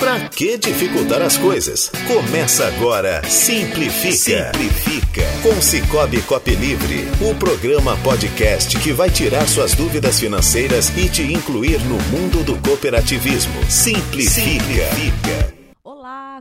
Pra que dificultar as coisas? Começa agora Simplifica. Simplifica. Com Cicobi Cop Livre, o programa podcast que vai tirar suas dúvidas financeiras e te incluir no mundo do cooperativismo. Simplifica. Simplifica.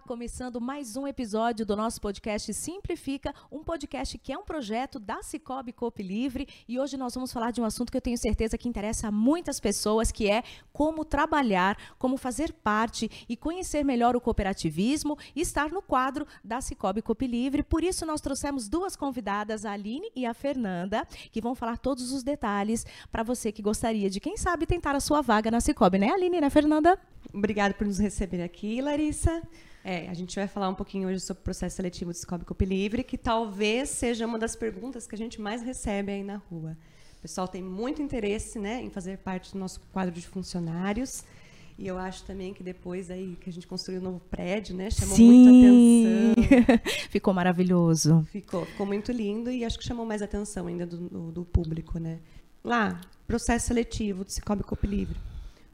Começando mais um episódio do nosso podcast Simplifica, um podcast que é um projeto da Cicobi Coop Livre e hoje nós vamos falar de um assunto que eu tenho certeza que interessa a muitas pessoas, que é como trabalhar, como fazer parte e conhecer melhor o cooperativismo e estar no quadro da Cicobi Coop Livre. Por isso nós trouxemos duas convidadas, a Aline e a Fernanda, que vão falar todos os detalhes para você que gostaria de, quem sabe, tentar a sua vaga na Cicobi, né, Aline, né, Fernanda? Obrigada por nos receber aqui, Larissa. É, a gente vai falar um pouquinho hoje sobre o processo seletivo do Cicobi Coop Livre, que talvez seja uma das perguntas que a gente mais recebe aí na rua. O pessoal tem muito interesse né, em fazer parte do nosso quadro de funcionários. E eu acho também que depois aí que a gente construiu um novo prédio, né, chamou Sim. muita atenção. ficou maravilhoso. Ficou, ficou muito lindo e acho que chamou mais atenção ainda do, do, do público, né? Lá, processo seletivo do Cicobi Coop Livre.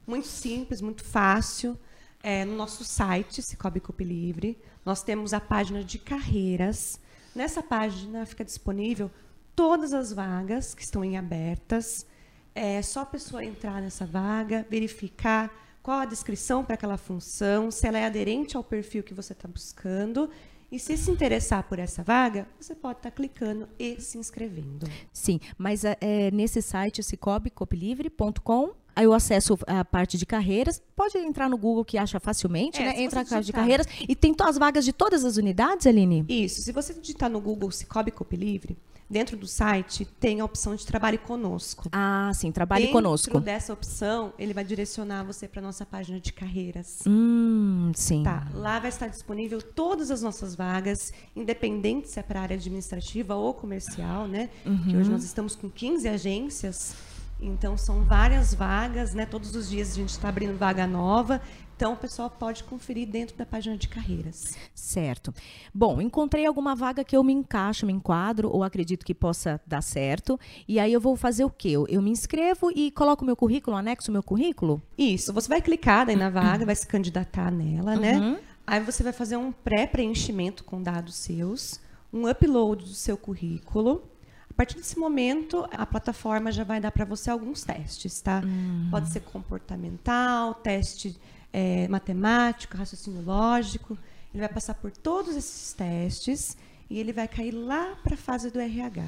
Muito simples, muito fácil. É, no nosso site, Cicobi Coop Livre, nós temos a página de carreiras. Nessa página fica disponível todas as vagas que estão em abertas. É só a pessoa entrar nessa vaga, verificar qual a descrição para aquela função, se ela é aderente ao perfil que você está buscando. E se se interessar por essa vaga, você pode estar tá clicando e se inscrevendo. Sim, mas é, nesse site cicobicoplivre.com Aí eu acesso a parte de carreiras. Pode entrar no Google que acha facilmente, É, né? Entra na parte de carreiras e tem as vagas de todas as unidades, Aline? Isso. Se você digitar no Google Cicobi Coop Livre, dentro do site tem a opção de trabalhe conosco. Ah, sim, trabalhe Dentro conosco. dessa opção, ele vai direcionar você para nossa página de carreiras. Hum, sim. Tá, lá vai estar disponível todas as nossas vagas, independente se é para área administrativa ou comercial, né? Que hoje nós estamos com 15 agências, então são várias vagas, né? Todos os dias a gente está abrindo vaga nova, então o pessoal pode conferir dentro da página de carreiras. Certo. Bom, encontrei alguma vaga que eu me encaixo, me enquadro, ou acredito que possa dar certo. E aí eu vou fazer o quê? Eu, eu me inscrevo e coloco meu currículo, anexo meu currículo? Isso, você vai clicar daí na vaga, vai se candidatar nela, Uhum. né? Aí você vai fazer um pré-preenchimento com dados seus, um upload do seu currículo. A partir desse momento, a plataforma já vai dar para você alguns testes, tá? Hum. Pode ser comportamental, teste eh, matemático, raciocínio lógico. Ele vai passar por todos esses testes e ele vai cair lá para a fase do RH.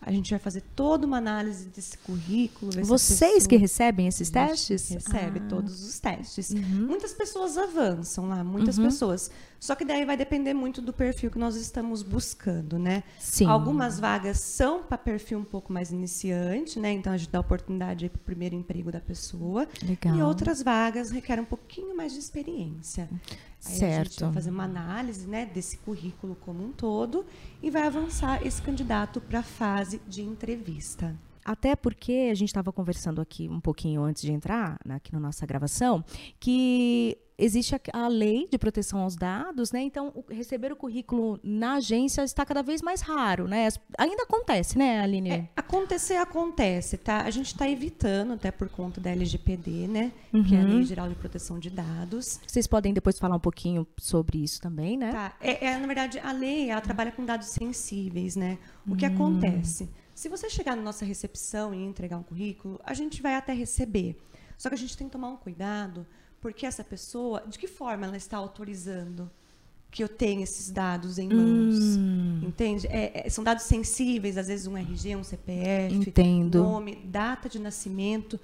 A gente vai fazer toda uma análise desse currículo. Vocês pessoa- que recebem esses testes? Recebe Ah, Uhum. todos os testes. Muitas pessoas avançam lá, muitas pessoas. Só que daí vai depender muito do perfil que nós estamos buscando, né? Sim. Algumas vagas são para perfil um pouco mais iniciante, né? Então a gente dá oportunidade para o primeiro emprego da pessoa. Legal. E outras vagas requerem um pouquinho mais de experiência. Aí a gente Certo. vai fazer uma análise né, desse currículo como um todo e vai avançar esse candidato para a fase de entrevista. Até porque a gente estava conversando aqui um pouquinho antes de entrar né, aqui na nossa gravação, que existe a, a lei de proteção aos dados, né? Então, o- receber o currículo na agência está cada vez mais raro, né? As- Ainda acontece, né, Aline? É, acontecer acontece, tá? A gente está evitando, até por conta da LGPD, né? Que é a Uhum. Lei Geral de Proteção de Dados. Vocês podem depois falar um pouquinho sobre isso também, né? Tá. É, é, na verdade, a lei ela trabalha com dados sensíveis, né? O Hum. que acontece? Se você chegar na nossa recepção e entregar um currículo, a gente vai até receber. Só que a gente tem que tomar um cuidado, porque essa pessoa, de que forma ela está autorizando que eu tenha esses dados em mãos? Hum. Entende? É, é, são dados sensíveis, às vezes um RG, um CPF, Entendo. nome, data de nascimento.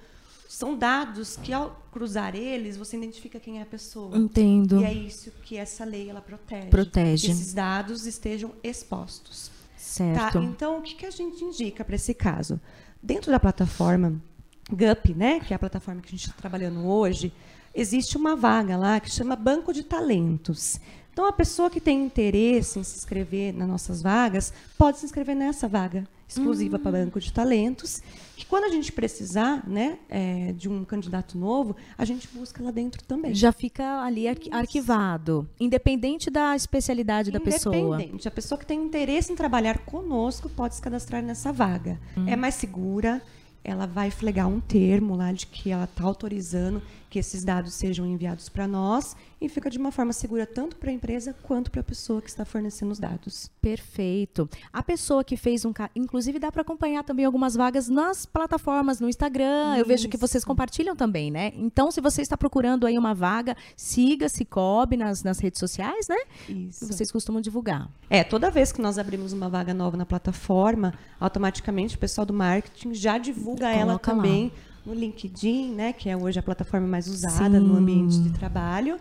São dados que, ao cruzar eles, você identifica quem é a pessoa. Entendo. E é isso que essa lei ela protege. Protege. Que esses dados estejam expostos. Tá? Certo. Então, o que, que a gente indica para esse caso? Dentro da plataforma GUP, né, que é a plataforma que a gente está trabalhando hoje, existe uma vaga lá que chama Banco de Talentos. Então, a pessoa que tem interesse em se inscrever nas nossas vagas pode se inscrever nessa vaga exclusiva para Banco de Talentos, que quando a gente precisar né, é, de um candidato novo, a gente busca lá dentro também. Já fica ali arqui- arquivado, independente da especialidade da pessoa. Independente. A pessoa que tem interesse em trabalhar conosco pode se cadastrar nessa vaga. Hum. É mais segura, ela vai flegar um termo lá de que ela está autorizando que esses dados sejam enviados para nós e fica de uma forma segura tanto para a empresa quanto para a pessoa que está fornecendo os dados. Perfeito. A pessoa que fez um, inclusive dá para acompanhar também algumas vagas nas plataformas, no Instagram. Isso. Eu vejo que vocês compartilham também, né? Então, se você está procurando aí uma vaga, siga Cicobi nas, nas redes sociais, né? Isso. Vocês costumam divulgar. É, toda vez que nós abrimos uma vaga nova na plataforma, automaticamente o pessoal do marketing já divulga Coloca ela também. Lá no LinkedIn, né, que é hoje a plataforma mais usada Sim. no ambiente de trabalho,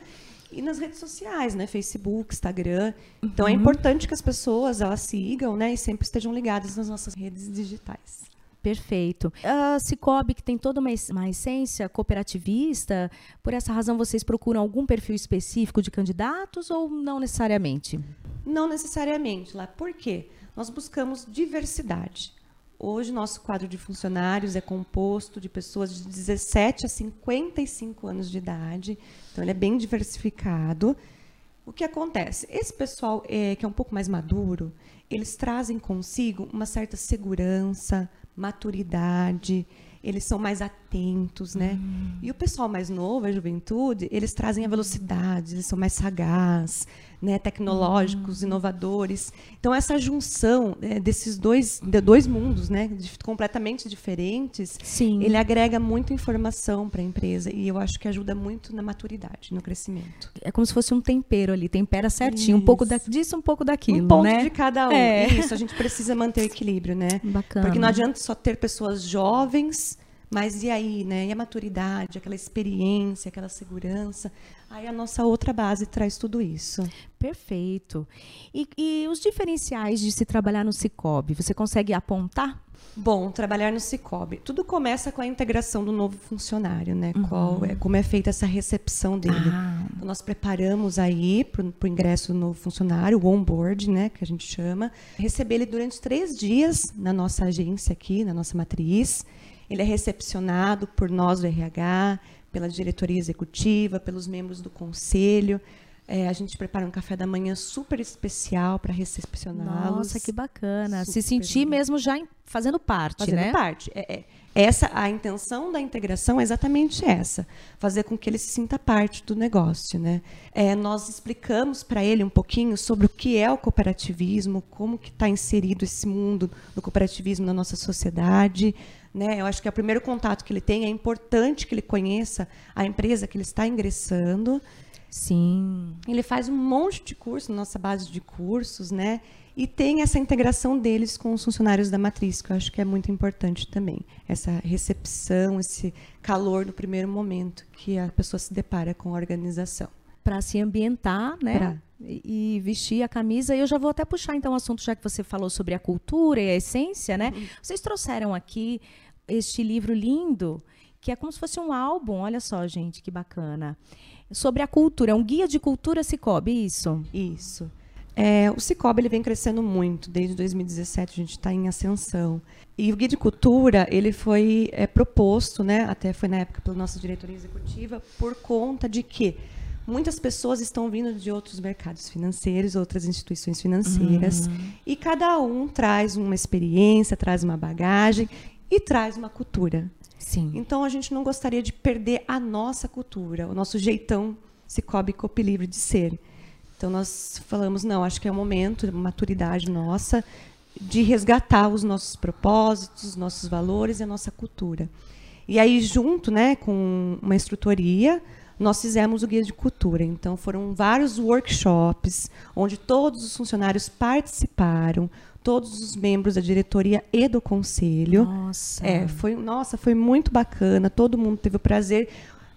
e nas redes sociais, né, Facebook, Instagram. Então é uhum. é importante que as pessoas elas sigam, né, e sempre estejam ligadas nas nossas redes digitais. Perfeito. A Cicobi, que tem toda uma, uma essência cooperativista, por essa razão vocês procuram algum perfil específico de candidatos ou não necessariamente? Não necessariamente, lá. Por quê? Nós buscamos diversidade. Hoje, nosso quadro de funcionários é composto de pessoas de 17 a 55 anos de idade, então ele é bem diversificado. O que acontece? Esse pessoal é, que é um pouco mais maduro, eles trazem consigo uma certa segurança, maturidade, eles são mais atentos, né? Hum. E o pessoal mais novo, a juventude, eles trazem a velocidade, eles são mais sagazes, né, tecnológicos, uhum. inovadores. Então essa junção é, desses dois, de dois mundos, né, de, completamente diferentes, Sim. ele agrega muita informação para a empresa e eu acho que ajuda muito na maturidade, no crescimento. É como se fosse um tempero ali, tempera certinho, Isso. um pouco da, disso, um pouco daquilo, um ponto né? de cada um. É. Isso, a gente precisa manter o equilíbrio, né? Bacana. Porque não adianta só ter pessoas jovens mas e aí, né? E a maturidade, aquela experiência, aquela segurança. Aí a nossa outra base traz tudo isso. Perfeito. E, e os diferenciais de se trabalhar no Cicobi, você consegue apontar? Bom, trabalhar no Cicobi. Tudo começa com a integração do novo funcionário, né? Uhum. Qual é, como é feita essa recepção dele. Ah. Então, nós preparamos aí para o ingresso do novo funcionário, o onboard, né? Que a gente chama. Receber ele durante três dias na nossa agência aqui, na nossa matriz. Ele é recepcionado por nós do RH, pela diretoria executiva, pelos membros do conselho. É, a gente prepara um café da manhã super especial para recepcioná-los. Nossa, que bacana. Super Se sentir mesmo já fazendo parte, fazendo né? Parte. É, é, essa, a intenção da integração é exatamente essa, fazer com que ele se sinta parte do negócio, né? É, nós explicamos para ele um pouquinho sobre o que é o cooperativismo, como que está inserido esse mundo do cooperativismo na nossa sociedade, né? Eu acho que é o primeiro contato que ele tem, é importante que ele conheça a empresa que ele está ingressando. Sim. Ele faz um monte de curso nossa base de cursos, né? E tem essa integração deles com os funcionários da matriz, que eu acho que é muito importante também. Essa recepção, esse calor no primeiro momento que a pessoa se depara com a organização. Para se ambientar, né? Pra e vestir a camisa. E eu já vou até puxar então o assunto, já que você falou sobre a cultura e a essência, né? Uhum. Vocês trouxeram aqui este livro lindo, que é como se fosse um álbum. Olha só, gente, que bacana. Sobre a cultura, é um guia de cultura Cicobi, isso? Isso. É, o Cicobi ele vem crescendo muito. Desde 2017 a gente está em ascensão. E o guia de cultura ele foi é, proposto, né, até foi na época pela nossa diretoria executiva, por conta de que muitas pessoas estão vindo de outros mercados financeiros, outras instituições financeiras, uhum. e cada um traz uma experiência, traz uma bagagem e traz uma cultura. Sim. Então a gente não gostaria de perder a nossa cultura, o nosso jeitão Cicobi Copi Livre de ser. Então nós falamos, não, acho que é o momento, maturidade nossa, de resgatar os nossos propósitos, os nossos valores e a nossa cultura. E aí, junto né, com uma instrutoria, nós fizemos o guia de cultura. Então, foram vários workshops onde todos os funcionários participaram, todos os membros da diretoria e do conselho. Nossa. É, foi, nossa, foi muito bacana. Todo mundo teve o prazer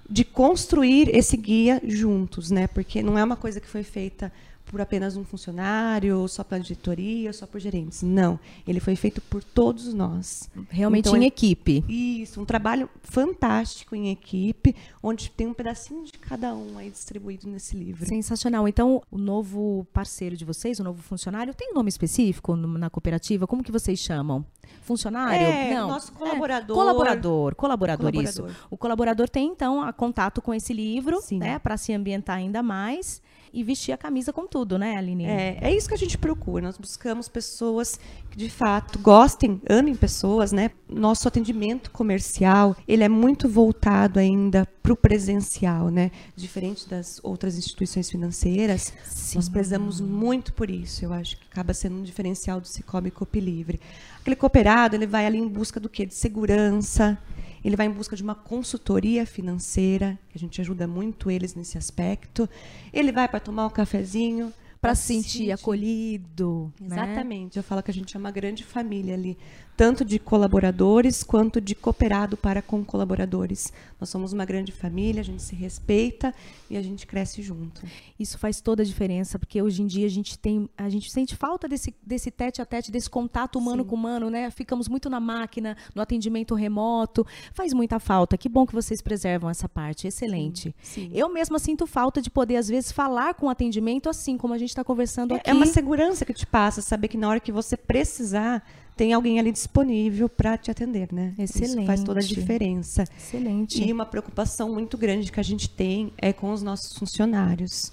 de construir esse guia juntos, né? Porque não é uma coisa que foi feita por apenas um funcionário, só pela diretoria, só por gerentes. Não, ele foi feito por todos nós. Realmente então, em é, equipe. Isso, um trabalho fantástico em equipe, onde tem um pedacinho de cada um aí distribuído nesse livro. Sensacional. Então, o novo parceiro de vocês, o novo funcionário, tem um nome específico na cooperativa? Como que vocês chamam? Funcionário? É, Não. nosso colaborador. É, colaborador, colaborador, colaborador, isso. O colaborador tem, então, a contato com esse livro, Sim. né, para se ambientar ainda mais e vestir a camisa com tudo, né, Aline? É, é isso que a gente procura. Nós buscamos pessoas que de fato gostem, amem pessoas, né? Nosso atendimento comercial, ele é muito voltado ainda para o presencial, né? Diferente das outras instituições financeiras, Sim. nós prezamos muito por isso. Eu acho que acaba sendo um diferencial do Cicobi Copi Livre. Aquele cooperado, ele vai ali em busca do quê? De segurança, ele vai em busca de uma consultoria financeira, que a gente ajuda muito eles nesse aspecto. Ele vai para tomar um cafezinho, para se sentir, acolhido. Né? Exatamente. Né? Eu falo que a gente é uma grande família ali, tanto de colaboradores quanto de cooperado para com colaboradores. Nós somos uma grande família, a gente se respeita e a gente cresce junto. Isso faz toda a diferença, porque hoje em dia a gente tem, a gente sente falta desse, desse tete a tete, desse contato humano Sim. com humano, né? Ficamos muito na máquina, no atendimento remoto. Faz muita falta. Que bom que vocês preservam essa parte. Excelente. Sim. Sim. Eu mesma sinto falta de poder, às vezes, falar com o atendimento assim, como a gente está conversando é, aqui. É uma segurança que te passa, saber que na hora que você precisar, tem alguém ali disponível para te atender, né? Excelente. Isso faz toda a diferença. Excelente. E uma preocupação muito grande que a gente tem é com os nossos funcionários.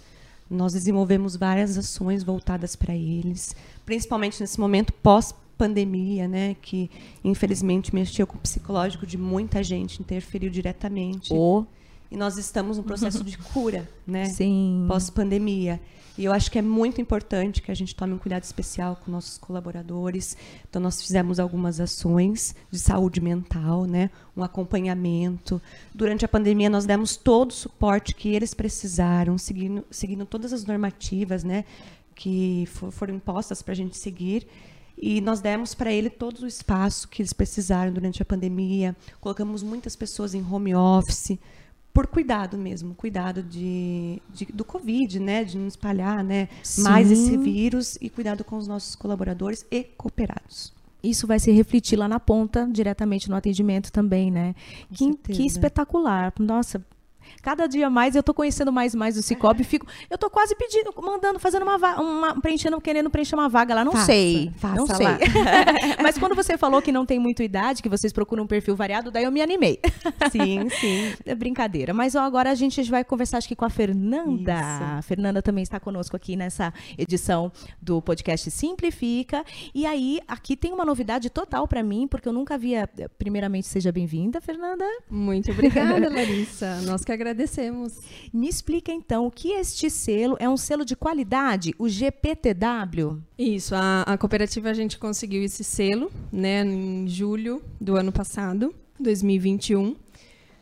Nós desenvolvemos várias ações voltadas para eles, principalmente nesse momento pós pandemia, né, que infelizmente mexeu com o psicológico de muita gente, interferiu diretamente. Oh. E nós estamos no processo de cura, né? Sim. Pós pandemia. E eu acho que é muito importante que a gente tome um cuidado especial com nossos colaboradores. Então, nós fizemos algumas ações de saúde mental, né? um acompanhamento. Durante a pandemia, nós demos todo o suporte que eles precisaram, seguindo, seguindo todas as normativas né? que for, foram impostas para a gente seguir. E nós demos para ele todo o espaço que eles precisaram durante a pandemia. Colocamos muitas pessoas em home office por cuidado mesmo, cuidado de, de, do Covid, né, de não espalhar, né, mais esse vírus e cuidado com os nossos colaboradores e cooperados. Isso vai se refletir lá na ponta, diretamente no atendimento também, né? Que, que, espetacular. Nossa, Cada dia mais eu tô conhecendo mais mais o Cicobi, fico, eu tô quase pedindo, mandando, fazendo uma, uma preenchendo, querendo preencher uma vaga lá, não faça, sei, faça não sei. Mas quando você falou que não tem muita idade, que vocês procuram um perfil variado, daí eu me animei. Sim, sim. É brincadeira. Mas ó, agora a gente vai conversar acho que com a Fernanda. Isso. A Fernanda também está conosco aqui nessa edição do podcast Simplifica. E aí, aqui tem uma novidade total para mim, porque eu nunca havia, primeiramente, seja bem-vinda, Fernanda. Muito obrigada, Larissa. Nós que agradecemos agradecemos. Me explica então o que este selo é um selo de qualidade, o GPTW? Isso, a, a cooperativa a gente conseguiu esse selo, né, em julho do ano passado, 2021.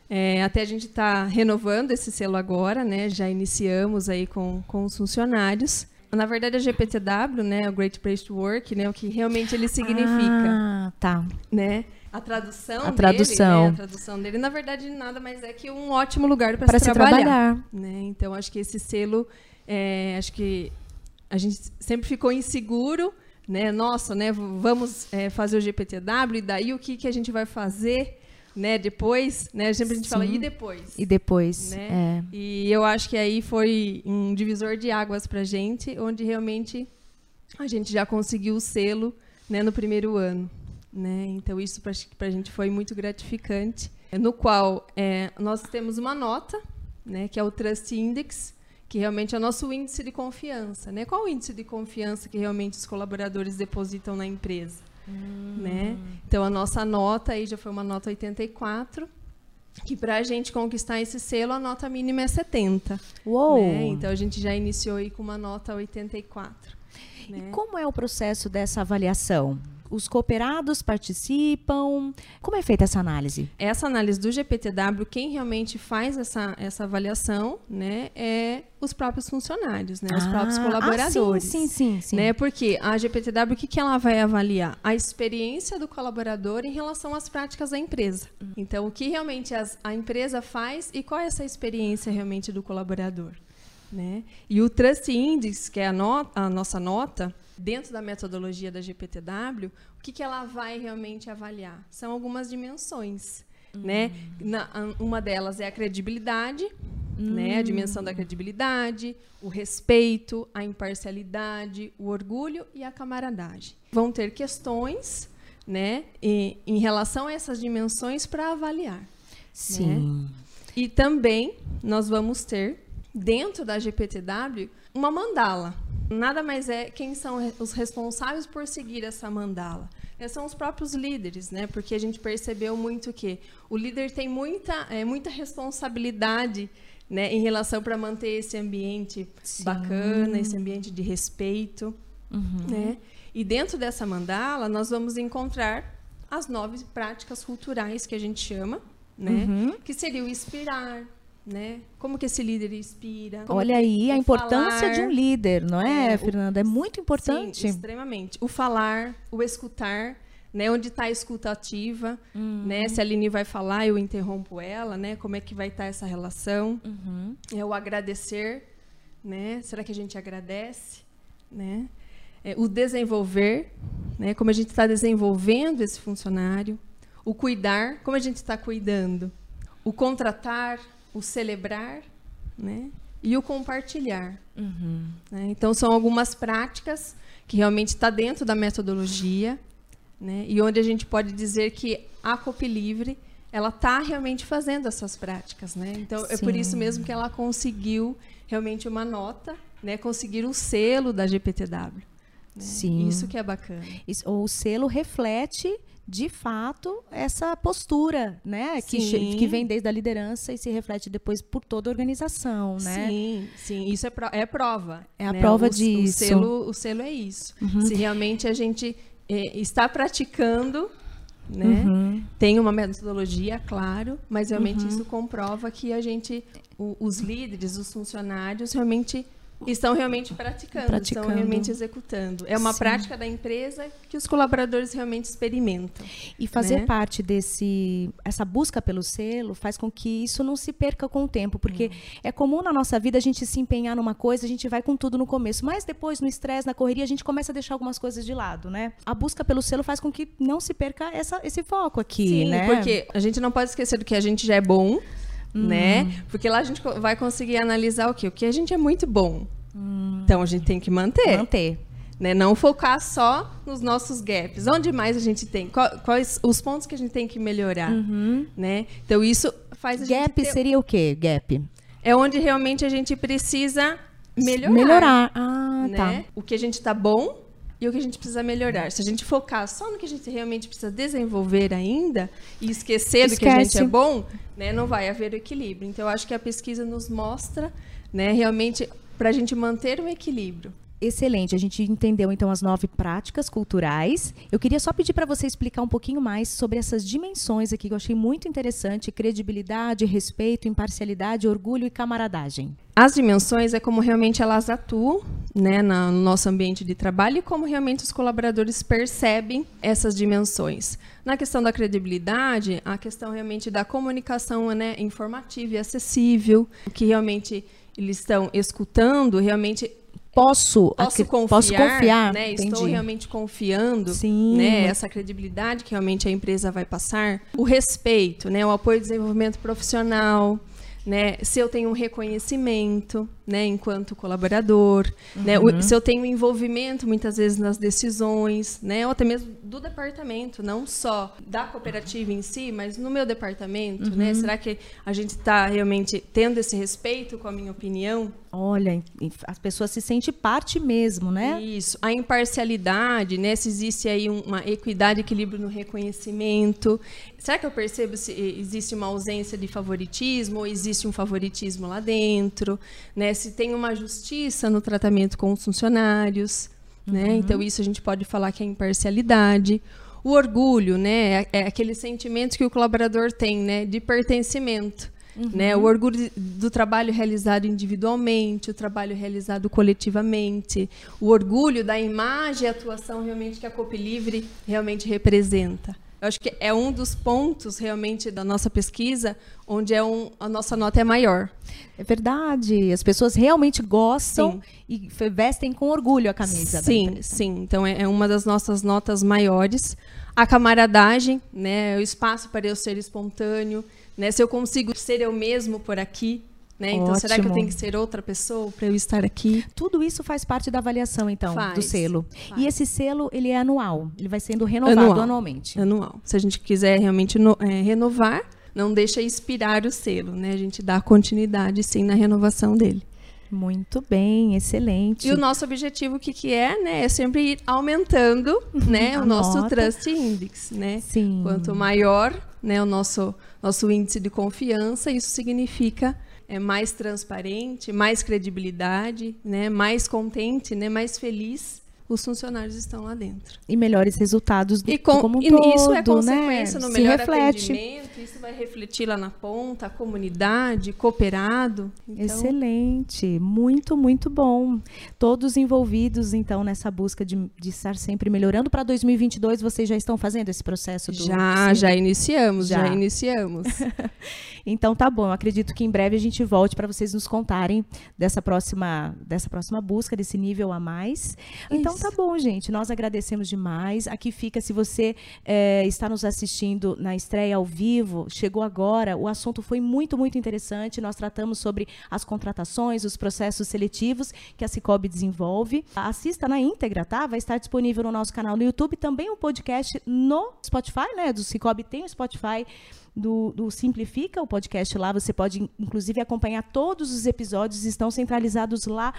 É, até a gente está renovando esse selo agora, né? Já iniciamos aí com, com os funcionários. Na verdade, a GPTW, né, o Great Place to Work, né, o que realmente ele significa. Ah, tá. Né? A tradução a tradução. Dele, né? A tradução dele, na verdade, nada mais é que um ótimo lugar para se, se, trabalhar. trabalhar. Né? Então, acho que esse selo, é, acho que a gente sempre ficou inseguro, né? Nossa, né? Vamos é, fazer o GPTW e daí o que, que a gente vai fazer, né? Depois, né? Sempre a gente Sim. fala e depois. E depois, né? É. E eu acho que aí foi um divisor de águas para gente, onde realmente a gente já conseguiu o selo, né? No primeiro ano. Né? Então, isso para a gente foi muito gratificante, no qual é, nós temos uma nota, né, que é o Trust Index, que realmente é o nosso índice de confiança. Né? Qual o índice de confiança que realmente os colaboradores depositam na empresa? Hum. Né? Então, a nossa nota aí já foi uma nota 84, que para a gente conquistar esse selo, a nota mínima é 70. Uou! Né? Então, a gente já iniciou aí com uma nota 84. Né? E como é o processo dessa avaliação? Os cooperados participam? Como é feita essa análise? Essa análise do GPTW, quem realmente faz essa, essa avaliação, né, é os próprios funcionários, né, os ah, próprios colaboradores. Ah, sim, sim, sim, sim. Né, porque a GPTW, o que, que ela vai avaliar? A experiência do colaborador em relação às práticas da empresa. Uhum. Então, o que realmente as, a empresa faz e qual é essa experiência realmente do colaborador. Né? E o Trust Index, que é a, no, a nossa nota, dentro da metodologia da GPTW, o que, que ela vai realmente avaliar? São algumas dimensões. Uhum. Né? Na, uma delas é a credibilidade, uhum. né? a hum. dimensão da credibilidade, o respeito, a imparcialidade, o orgulho e a camaradagem. Vão ter questões né, em, em relação a essas dimensões para avaliar. Sim. Né? E também nós vamos ter, dentro da GPTW, uma mandala nada mais é quem são os responsáveis por seguir essa mandala. é, são os próprios líderes, né? Porque a gente percebeu muito que o líder tem muita, é, muita responsabilidade né, em relação para manter esse ambiente Sim. bacana, esse ambiente de respeito. Uhum. Né? E dentro dessa mandala, nós vamos encontrar as nove práticas culturais que a gente chama, né? Uhum. Que seria o inspirar, né? Como que esse líder inspira? Olha aí a importância falar, de um líder, não é, é Fernanda? É muito importante. Sim, extremamente. O falar, o escutar, né? Onde está a escuta ativa, uhum. né? Se a Aline vai falar, eu interrompo ela, né? Como é que vai estar tá essa relação? Uhum. É o agradecer, né? Será que a gente agradece, né? É, o desenvolver, né? Como a gente está desenvolvendo esse funcionário, o cuidar, como a gente está cuidando, o contratar, o celebrar, né? E o compartilhar. Uhum. Né? Então são algumas práticas que realmente está dentro da metodologia, né? E onde a gente pode dizer que a Copi Livre ela está realmente fazendo essas práticas, né? Então Sim. é por isso mesmo que ela conseguiu realmente uma nota, né? Conseguir o selo da GPTW. Né? Sim. Isso que é bacana. Isso, o selo reflete de fato essa postura, né, que, que vem desde a liderança e se reflete depois por toda a organização, né? Sim, sim, isso é, pro, é prova. É a né? prova o, disso. O selo, o selo é isso. Uhum. Se realmente a gente é, está praticando, né? Uhum. Tem uma metodologia, claro, mas realmente uhum. isso comprova que a gente, o, os líderes, os funcionários, realmente estão realmente praticando, praticando, estão realmente executando. É uma Sim. prática da empresa que os colaboradores realmente experimentam. E fazer né? parte desse essa busca pelo selo faz com que isso não se perca com o tempo, porque hum. é comum na nossa vida a gente se empenhar numa coisa, a gente vai com tudo no começo, mas depois no estresse, na correria, a gente começa a deixar algumas coisas de lado, né? A busca pelo selo faz com que não se perca essa, esse foco aqui, Sim, né? porque a gente não pode esquecer do que a gente já é bom, hum. né? Porque lá a gente vai conseguir analisar o quê? O que a gente é muito bom. Hum. Então a gente tem que manter. Manter. Né? Não focar só nos nossos gaps. Onde mais a gente tem? Quais os pontos que a gente tem que melhorar? Uhum. Né? Então isso faz a Gap ter... seria o quê? Gap? É onde realmente a gente precisa melhorar. Melhorar. Ah, né? tá. O que a gente está bom e o que a gente precisa melhorar. Se a gente focar só no que a gente realmente precisa desenvolver ainda e esquecer Esquece. do que a gente é bom, né, não vai haver equilíbrio. Então, eu acho que a pesquisa nos mostra né, realmente para a gente manter o equilíbrio. Excelente, a gente entendeu então as nove práticas culturais. Eu queria só pedir para você explicar um pouquinho mais sobre essas dimensões aqui que eu achei muito interessante: credibilidade, respeito, imparcialidade, orgulho e camaradagem. As dimensões é como realmente elas atuam né, no nosso ambiente de trabalho e como realmente os colaboradores percebem essas dimensões. Na questão da credibilidade, a questão realmente da comunicação né, informativa e acessível, que realmente eles estão escutando, realmente posso, posso confiar, posso confiar né? estou realmente confiando Sim. Né? essa credibilidade que realmente a empresa vai passar, o respeito, né? o apoio ao desenvolvimento profissional, né? Se eu tenho um reconhecimento, né, enquanto colaborador, uhum. né? Se eu tenho envolvimento muitas vezes nas decisões, né? Ou até mesmo do departamento, não só da cooperativa em si, mas no meu departamento, né? uhum. né? Será que a gente está realmente tendo esse respeito com a minha opinião? Olha, as pessoas se sentem parte mesmo, né? Isso. A imparcialidade, né? Se existe aí uma equidade, equilíbrio no reconhecimento. Será que eu percebo se existe uma ausência de favoritismo ou existe um favoritismo lá dentro? Né? Se tem uma justiça no tratamento com os funcionários. Né? Uhum. Então, isso a gente pode falar que é imparcialidade. O orgulho, né? É, é aquele sentimento que o colaborador tem, né? De pertencimento. Uhum. Né? O orgulho do trabalho realizado individualmente, o trabalho realizado coletivamente, o orgulho da imagem e atuação realmente que a Cope Livre realmente representa. Eu acho que é um dos pontos realmente da nossa pesquisa onde é um, a nossa nota é maior. É verdade. As pessoas realmente gostam sim. e vestem com orgulho a camisa. Sim, sim. Então é, é uma das nossas notas maiores. A camaradagem, né, o espaço para eu ser espontâneo, né, se eu consigo ser eu mesmo por aqui, né? Então, será que eu tenho que ser outra pessoa para eu estar aqui? Tudo isso faz parte da avaliação, então, faz, do selo. Faz. E esse selo, ele é anual. Ele vai sendo renovado anual, anualmente. Anual. Se a gente quiser realmente no, é, renovar, não deixa expirar o selo, né? A gente dá continuidade, sim, na renovação dele. Muito bem, excelente. E o nosso objetivo, o que, que é, né? É sempre ir aumentando né, o nosso nota. Trust Index, né? Sim. Quanto maior né, o nosso, nosso índice de confiança, isso significa é, mais transparente, mais credibilidade, né, mais contente, né, mais feliz os funcionários estão lá dentro. E melhores resultados do E, com, como um e todo, isso é consequência né? no Se melhor reflete. Atendimento, isso vai refletir lá na ponta, a comunidade, cooperado. Então, Excelente, muito, muito bom. Todos envolvidos, então, nessa busca de, de estar sempre melhorando. Para 2022, vocês já estão fazendo esse processo do. já, Sim. já iniciamos, já, Já. iniciamos. Então tá bom, eu acredito que em breve a gente volte para vocês nos contarem dessa próxima, dessa próxima busca, desse nível a mais. Então tá Isso. bom, gente. Nós agradecemos demais. Aqui fica, se você eh, está nos assistindo na estreia ao vivo, chegou agora, o assunto foi muito, muito interessante. Nós tratamos sobre as contratações, os processos seletivos que a Cicobi desenvolve. Assista na íntegra, tá? Vai estar disponível no nosso canal no YouTube, também um podcast no Spotify, né? Do Cicobi tem o Spotify do, do Simplifica, o podcast lá. Você pode, inclusive, acompanhar todos os episódios, estão centralizados lá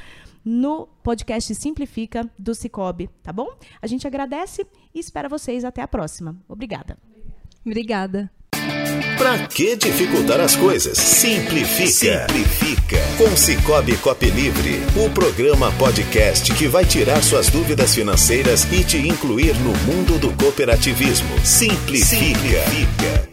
no podcast Simplifica do Cicobi, tá bom? A gente agradece e espera vocês até a próxima. Obrigada. Obrigada. Pra que dificultar as coisas? Simplifica. Simplifica. Com Cicobi Cop Livre, o programa podcast que vai tirar suas dúvidas financeiras e te incluir no mundo do cooperativismo. Simplifica. Simplifica.